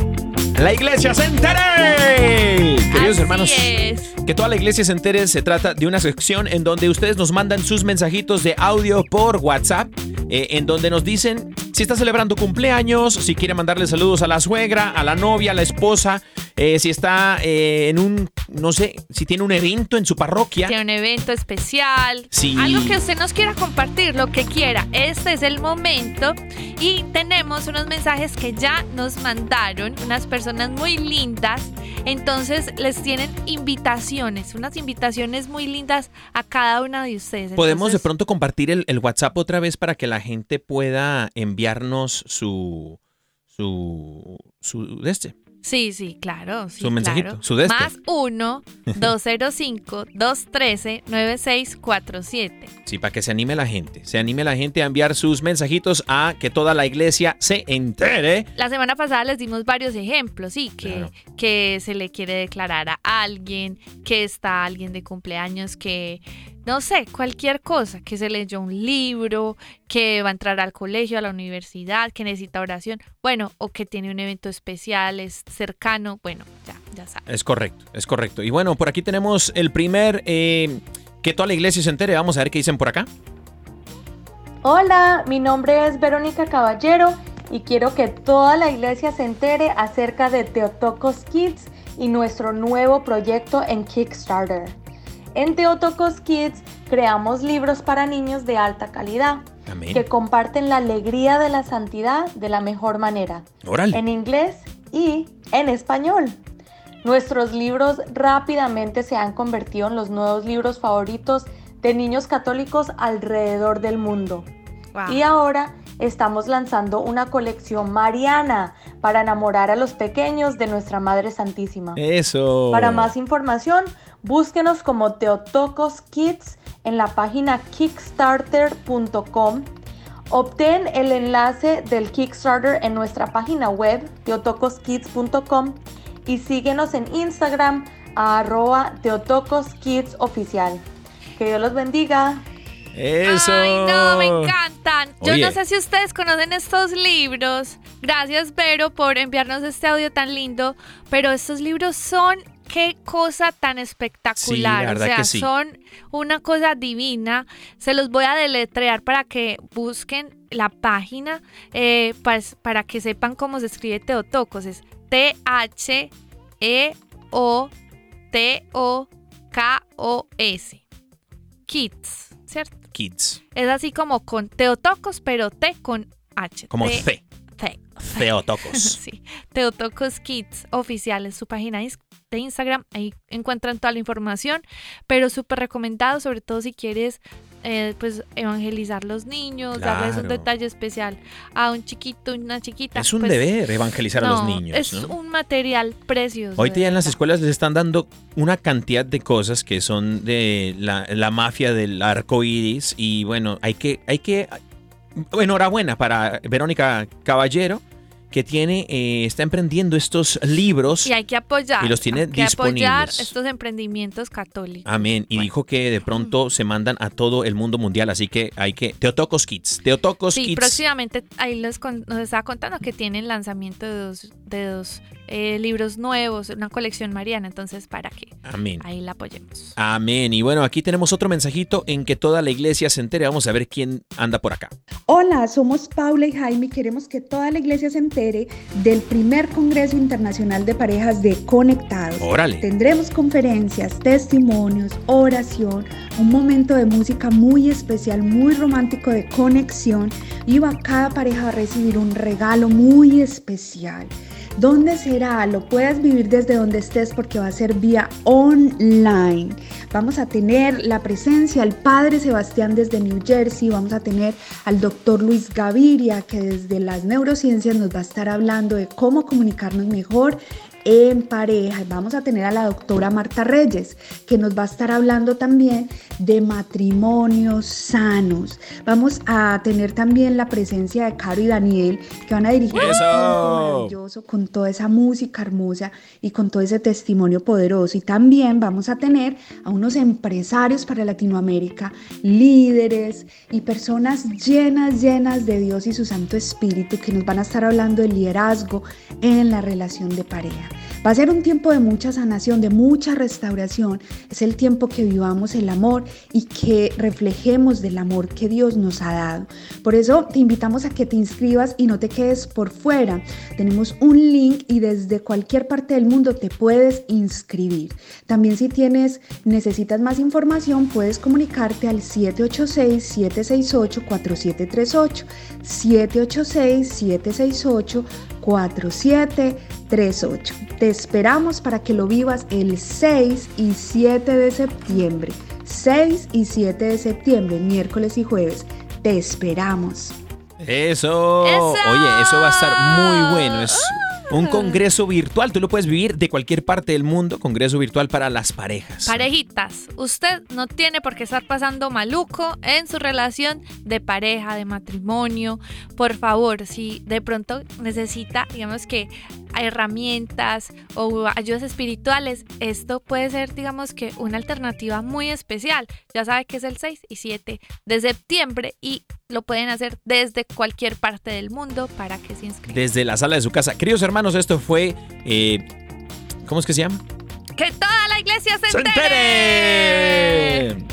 la iglesia se entere. Queridos Así hermanos, es. que toda la iglesia se entere. Se trata de una sección en donde ustedes nos mandan sus mensajitos de audio por WhatsApp, eh, en donde nos dicen si está celebrando cumpleaños, si quiere mandarle saludos a la suegra, a la novia, a la esposa, eh, si está eh, en un, no sé, si tiene un evento en su parroquia. Tiene un evento especial. Sí. Algo que usted nos quiera compartir, lo que quiera. Este es el momento. Y tenemos unos mensajes que ya nos mandaron, unas personas muy lindas. Entonces les tienen invitaciones, unas invitaciones muy lindas a cada una de ustedes. Podemos de pronto compartir el, el WhatsApp otra vez para que la gente pueda enviarnos su su su de este. Sí, sí, claro. sí, Su mensajito, claro. su de este. Más 1-205-213-9647. Sí, para que se anime la gente. Se anime la gente a enviar sus mensajitos a que toda la iglesia se entere. La semana pasada les dimos varios ejemplos, sí, que, Claro. que se le quiere declarar a alguien, que está alguien de cumpleaños, que no sé, cualquier cosa, que se leyó un libro, que va a entrar al colegio, a la universidad, que necesita oración, bueno, o que tiene un evento especial, es cercano, bueno, ya, ya saben. Es correcto, es correcto. Y bueno, por aquí tenemos el primer eh, que toda la iglesia se entere. Vamos a ver qué dicen por acá. Hola, mi nombre es Verónica Caballero y quiero que toda la iglesia se entere acerca de Teotocos Kids y nuestro nuevo proyecto en Kickstarter. En Teotocos Kids creamos libros para niños de alta calidad Amén. que comparten la alegría de la santidad de la mejor manera, Órale. en inglés y en español. Nuestros libros rápidamente se han convertido en los nuevos libros favoritos de niños católicos alrededor del mundo. Wow. Y ahora estamos lanzando una colección mariana para enamorar a los pequeños de nuestra Madre Santísima. Eso. Para más información, búsquenos como Teotocos Kids en la página kickstarter.com. Obtén el enlace del Kickstarter en nuestra página web teotocoskids.com y síguenos en Instagram a arroba teotocoskidsoficial. Que Dios los bendiga. Eso. Ay, no, me encantan. Yo Oye. no sé si ustedes conocen estos libros. Gracias, Vero, por enviarnos este audio tan lindo. Pero estos libros son qué cosa tan espectacular. Sí, o sea, sí. son una cosa divina. Se los voy a deletrear para que busquen la página eh, pues, para que sepan cómo se escribe Teotocos. Es T-H-E-O-T-O-K-O-S. Kids, ¿cierto? Kids. Es así como con Teotocos, pero T con H. Como Te- C. Te- Theotokos. Sí, Teotocos Kids oficial es su página de Instagram. Ahí encuentran toda la información, pero súper recomendado, sobre todo si quieres eh, pues evangelizar los niños, darles un detalle especial a un chiquito, una chiquita. Es un pues, deber evangelizar a los niños. Es ¿no? un material precioso. De ya en las escuelas les están dando una cantidad de cosas que son de la, la mafia del arco iris. Y bueno, hay que, hay que. Enhorabuena para Verónica Caballero que tiene, eh, está emprendiendo estos libros. Y hay que apoyar. Y los tiene hay que apoyar disponibles. estos emprendimientos católicos. Amén. Y dijo que de pronto se mandan a todo el mundo mundial, así que hay que... Teotocos Kids. Teotocos Sí, Kids. próximamente ahí les con- nos estaba contando que tienen lanzamiento de dos, de dos eh, libros nuevos, una colección mariana, entonces para que Amén. ahí la apoyemos. Amén. Y bueno, aquí tenemos otro mensajito en que toda la iglesia se entere. Vamos a ver quién anda por acá. Hola, somos Paula y Jaime queremos que toda la iglesia se entere del primer Congreso Internacional de Parejas de Conectados. Órale. Tendremos conferencias, testimonios, oración, un momento de música muy especial, muy romántico de conexión y va cada pareja a recibir un regalo muy especial. ¿Dónde será? Lo puedes vivir desde donde estés porque va a ser vía online. Vamos a tener la presencia del Padre Sebastián desde New Jersey, vamos a tener al doctor Luis Gaviria que desde las neurociencias nos va a estar hablando de cómo comunicarnos mejor en pareja. Vamos a tener a la doctora Marta Reyes, que nos va a estar hablando también de matrimonios sanos. Vamos a tener también la presencia de Caro y Daniel, que van a dirigir un ¡Eso! maravilloso con toda esa música hermosa y con todo ese testimonio poderoso. Y también vamos a tener a unos empresarios para Latinoamérica, líderes y personas llenas, llenas de Dios y su Santo Espíritu, que nos van a estar hablando del liderazgo en la relación de pareja. Va a ser un tiempo de mucha sanación, de mucha restauración. Es el tiempo que vivamos el amor y que reflejemos del amor que Dios nos ha dado. Por eso te invitamos a que te inscribas y no te quedes por fuera. Tenemos un link y desde cualquier parte del mundo te puedes inscribir. También si tienes, necesitas más información, puedes comunicarte al 786-768-4738. 786-768-4738. Te esperamos para que lo vivas el 6 y 7 de septiembre. 6 y 7 de septiembre, miércoles y jueves. Te esperamos. Eso. ¡Eso! Oye, eso va a estar muy bueno. Es un congreso virtual. Tú lo puedes vivir de cualquier parte del mundo. Congreso virtual para las parejas. Parejitas, usted no tiene por qué estar pasando maluco en su relación de pareja, de matrimonio. Por favor, si de pronto necesita, digamos que herramientas o ayudas espirituales, esto puede ser, digamos que una alternativa muy especial. Ya sabe que es el 6 y 7 de septiembre y lo pueden hacer desde cualquier parte del mundo para que se inscriban. Desde la sala de su casa. Queridos hermanos, esto fue. eh, ¿Cómo es que se llama? ¡Que toda la iglesia se, ¡Se entere! entere!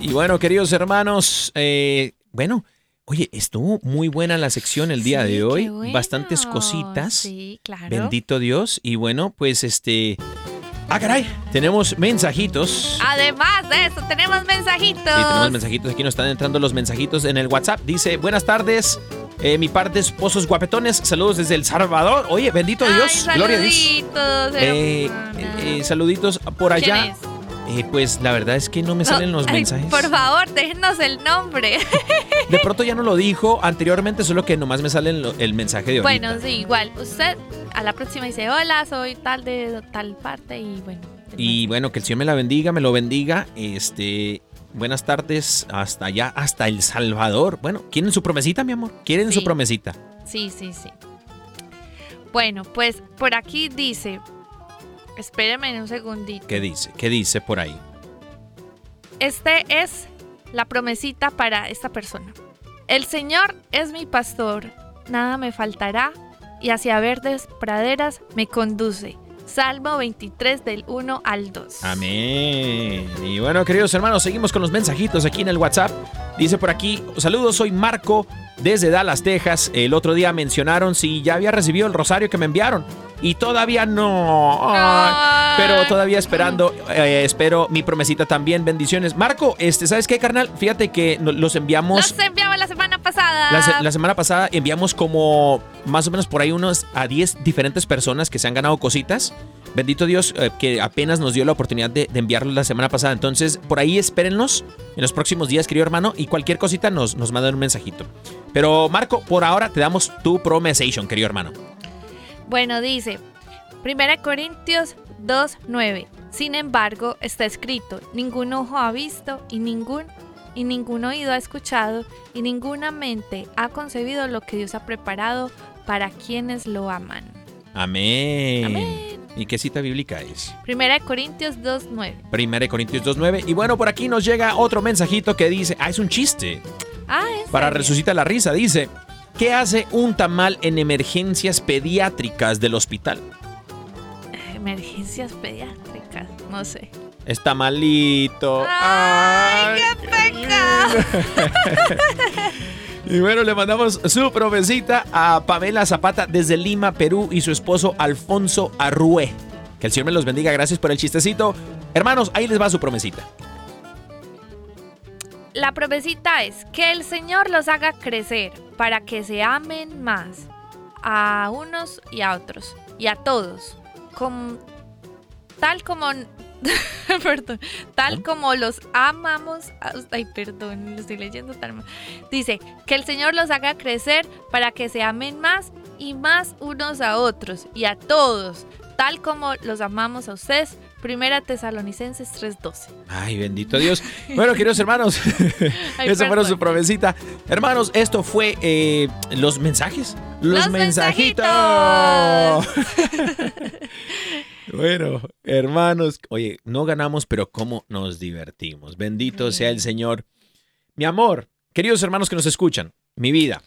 Y bueno, queridos hermanos, eh, bueno, oye, estuvo muy buena la sección el día Sí, de hoy. bueno. Bastantes cositas. Sí, claro. Bendito Dios. Y bueno, pues este. Ah, caray, tenemos mensajitos. Además de eso, tenemos mensajitos. Sí, tenemos mensajitos. Aquí nos están entrando los mensajitos en el WhatsApp. Dice, buenas tardes, eh, mi par de esposos guapetones. Saludos desde El Salvador. Oye, bendito Ay, Dios. Gloria a Dios. saluditos, Eh, eh, eh, saluditos por ¿Quién allá. Eh, pues la verdad es que no me salen los Ay, mensajes. Por favor, déjenos el nombre. De pronto ya no lo dijo anteriormente, solo que nomás me sale el, el mensaje de ahorita. bueno, sí, igual. Usted a la próxima dice, hola, soy tal de tal parte y bueno. Y bueno, que el Señor me la bendiga, me lo bendiga. Este, buenas tardes hasta allá, hasta El Salvador. Bueno, ¿quieren su promesita, mi amor? ¿Quieren su promesita? Sí, sí, sí. Bueno, pues por aquí dice, espéreme un segundito. ¿Qué dice? ¿Qué dice por ahí? Este es la promesita para esta persona. El Señor es mi pastor, nada me faltará, y hacia verdes praderas me conduce. Salmo 23 del 1 al 2. Amén. Y bueno, queridos hermanos, seguimos con los mensajitos aquí en el WhatsApp. Dice por aquí, saludos, soy Marco desde Dallas, Texas. El otro día mencionaron si ya había recibido el rosario que me enviaron. Y todavía no. Ay, pero todavía esperando, eh, espero mi promesita también. Bendiciones. Marco, este, ¿sabes qué, carnal? Fíjate que los enviamos. Los enviamos la semana pasada. La semana pasada enviamos como más o menos por ahí unos a 10 diferentes personas que se han ganado cositas. Bendito Dios eh, que apenas nos dio la oportunidad de, de enviarlos la semana pasada. Entonces, por ahí espérenlos en los próximos días, querido hermano. Y cualquier cosita nos, nos mandan un mensajito. Pero, Marco, por ahora te damos tu promesation, querido hermano. Bueno, dice 1 Corintios 2, 9. Sin embargo, está escrito, ningún ojo ha visto y ningún y ningún oído ha escuchado, y ninguna mente ha concebido lo que Dios ha preparado para quienes lo aman. Amén. Amén. ¿Y qué cita bíblica es? Primera de Corintios 2.9. Primera de Corintios 2.9. Y bueno, por aquí nos llega otro mensajito que dice, ah, es un chiste. Ah, es Para resucitar la risa, dice, ¿qué hace un tamal en emergencias pediátricas del hospital? Emergencias pediátricas, no sé. Está malito. ¡Ay, qué pecado! Y bueno, le mandamos su promesita a Pamela Zapata desde Lima, Perú y su esposo Alfonso Arrué. Que el Señor me los bendiga. Gracias por el chistecito. Hermanos, ahí les va su promesita. La promesita es que el Señor los haga crecer para que se amen más a unos y a otros y a todos, tal como perdón, tal como los amamos. Ay, perdón, lo estoy leyendo tal mal. Dice que el Señor los haga crecer para que se amen más y más unos a otros y a todos, tal como los amamos a ustedes. Primera Tesalonicenses 3:12. Ay, bendito Dios. Bueno, queridos hermanos, esa fueron su promesita. Hermanos, esto fue eh, los mensajes. Los, ¡Los mensajitos. bueno, hermanos, oye, no ganamos, pero cómo nos divertimos. Bendito sea el Señor. Mi amor, queridos hermanos que nos escuchan, mi vida.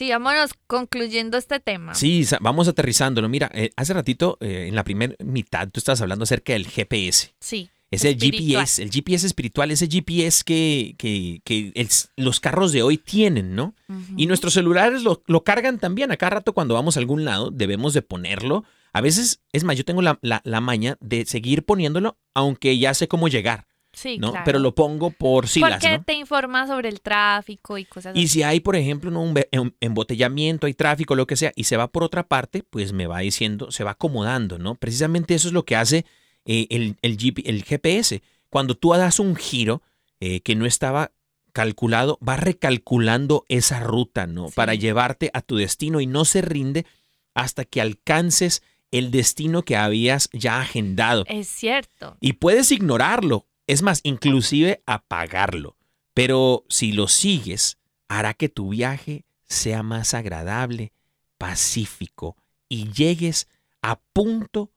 Sí, vámonos concluyendo este tema. Sí, vamos aterrizándolo. Mira, eh, hace ratito, eh, en la primera mitad, tú estabas hablando acerca del GPS. Sí. Es el espiritual. GPS, el GPS espiritual, ese GPS que, que- que el- los carros de hoy tienen, ¿no? Y nuestros celulares lo, lo cargan también. A cada rato cuando vamos a algún lado debemos de ponerlo. A veces, es más, yo tengo la, la- la maña de seguir poniéndolo, aunque ya sé cómo llegar, Sí, ¿no? claro. Pero lo pongo por si las, Porque ¿no? te informa sobre el tráfico y cosas Y así. si hay, por ejemplo, ¿no? un em- embotellamiento, hay tráfico, lo que sea, y se va por otra parte, pues me va diciendo, se va acomodando, ¿no? Precisamente eso es lo que hace eh, el, el GP el GPS. Cuando tú das un giro eh, que no estaba calculado, va recalculando esa ruta, ¿no? Para llevarte a tu destino y no se rinde hasta que alcances el destino que habías ya agendado. Es cierto. Y puedes ignorarlo, es más, inclusive apagarlo. Pero si lo sigues, hará que tu viaje sea más agradable, pacífico y llegues a punto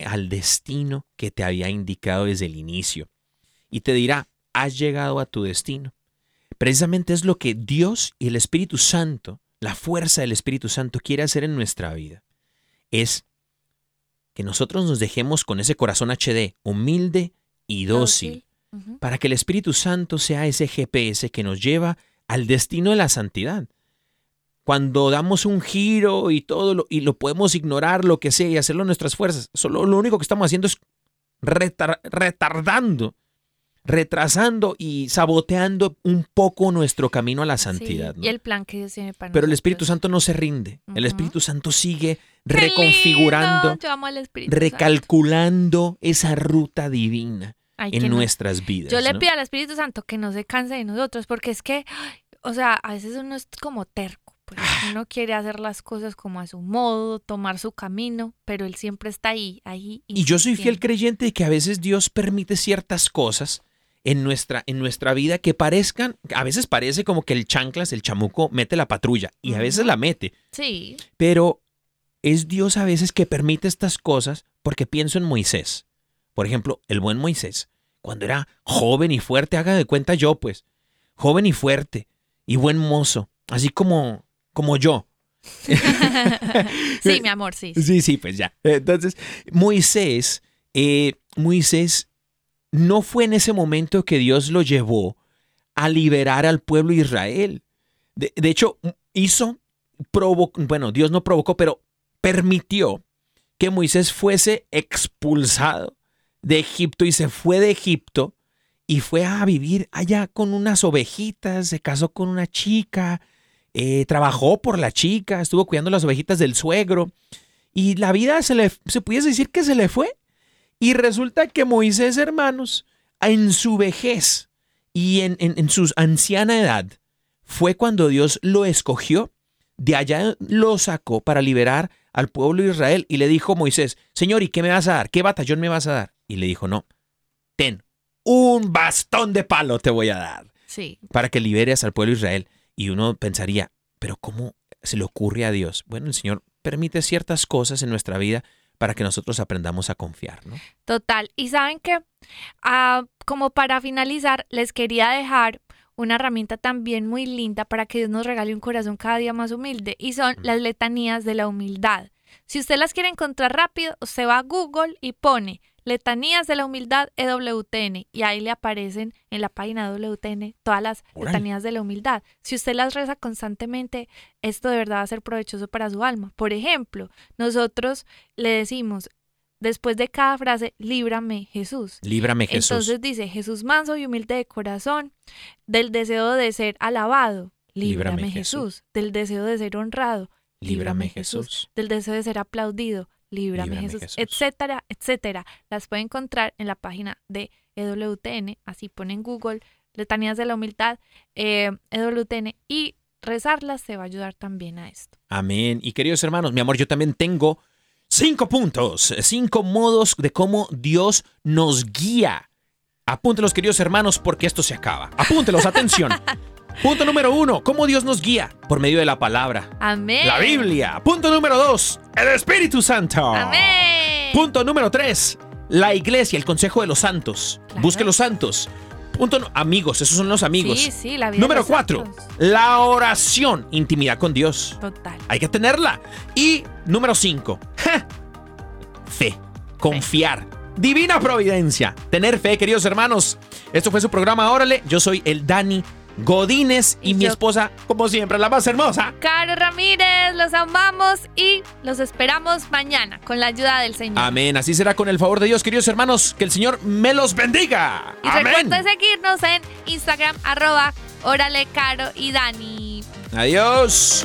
al destino que te había indicado desde el inicio. Y te dirá, has llegado a tu destino. Precisamente es lo que Dios y el Espíritu Santo, la fuerza del Espíritu Santo quiere hacer en nuestra vida. Es que nosotros nos dejemos con ese corazón HD, humilde y dócil, Ujú. para que el Espíritu Santo sea ese GPS que nos lleva al destino de la santidad. Cuando damos un giro y todo lo, y lo podemos ignorar, lo que sea, y hacerlo en nuestras fuerzas, solo lo único que estamos haciendo es retar- retardando, retrasando y saboteando un poco nuestro camino a la santidad. Sí, ¿no? Y el plan que Dios tiene para Pero el. Espíritu Santo no se rinde. El. Espíritu Santo sigue ¡Qué reconfigurando, Santo. recalculando esa ruta divina Ay, en no- nuestras vidas. Yo le ¿no? pido al Espíritu Santo que no se canse de nosotros, porque es que, o sea, a veces uno es como terco, pues Ah. uno quiere hacer las cosas como a su modo, tomar su camino, pero él siempre está ahí, ahí. Y yo soy fiel creyente de que a veces Dios permite ciertas cosas en nuestra, en nuestra vida que parezcan, a veces parece como que el chanclas, el chamuco, mete la patrulla y a veces la mete, Sí, pero es Dios a veces que permite estas cosas porque pienso en Moisés. Por ejemplo, el buen Moisés, cuando era joven y fuerte, haga de cuenta yo, pues, joven y fuerte y buen mozo, así como, como yo. sí, mi amor, sí. sí. Sí, sí, pues ya. Entonces, Moisés, eh, Moisés no fue en ese momento que Dios lo llevó a liberar al pueblo de Israel. De, hecho, hizo, bueno, Dios no provocó, pero permitió que Moisés fuese expulsado de Egipto y se fue de Egipto y fue a vivir allá con unas ovejitas, se casó con una chica, eh, trabajó por la chica, estuvo cuidando las ovejitas del suegro y la vida se le, se pudiese decir que se le fue. Y resulta que Moisés, hermanos, en su vejez y en, en, en su anciana edad, fue cuando Dios lo escogió, de allá lo sacó para liberar al pueblo de Israel y le dijo a Moisés, Señor, ¿y qué me vas a dar? ¿Qué batallón me vas a dar? Y le dijo, no, ten, un bastón de palo te voy a dar. Sí. para que liberes al pueblo de Israel. Y uno pensaría, pero ¿cómo se le ocurre a Dios? Bueno, el Señor permite ciertas cosas en nuestra vida para que nosotros aprendamos a confiar, ¿no? Total. Y saben que, ah, como para finalizar, les quería dejar una herramienta también muy linda para que Dios nos regale un corazón cada día más humilde y son las letanías de la humildad. Si usted las quiere encontrar rápido, usted va a Google y pone letanías de la humildad EWTN y ahí le aparecen en la página de WTN todas las letanías de la humildad. Si usted las reza constantemente, esto de verdad va a ser provechoso para su alma. Por ejemplo, nosotros le decimos después de cada frase, líbrame Jesús. Líbrame Jesús. Entonces dice, Jesús manso y humilde de corazón, del deseo de ser alabado, líbrame, Líbrame, Jesús. Jesús. del deseo de ser honrado, líbrame, Líbrame, Jesús. Jesús. del deseo de ser aplaudido, líbrame, Líbrame, Jesús, Jesús. etcétera, etcétera. Las puede encontrar en la página de EWTN, así ponen Google, letanías de la humildad, eh, EWTN, y rezarlas te va a ayudar también a esto. Amén. Y queridos hermanos, mi amor, yo también tengo cinco puntos, cinco modos de cómo Dios nos guía. Apúntelos, queridos hermanos, porque esto se acaba. Apúntelos, atención. Punto número uno, cómo Dios nos guía por medio de la palabra. Amén. La Biblia. Punto número dos, el Espíritu Santo. Amén. Punto número tres, la iglesia, el consejo de los santos. Claro. Busque los santos. Punto amigos, esos son los amigos. Sí, sí, la vida de número los cuatro, santos. la oración, intimidad con Dios. Total. Hay que tenerla. Y número 5. Fe. Confiar. Divina providencia. Tener fe, queridos hermanos. Esto fue su programa Órale. Yo soy el Dani Godínez y, Y mi esposa, como siempre, la más hermosa. Caro Ramírez, los amamos y los esperamos mañana con la ayuda del Señor. Amén. Así será con el favor de Dios, queridos hermanos. Que el Señor me los bendiga. Y Amén. recuerden seguirnos en Instagram, arroba Órale Caro y Dani. Adiós.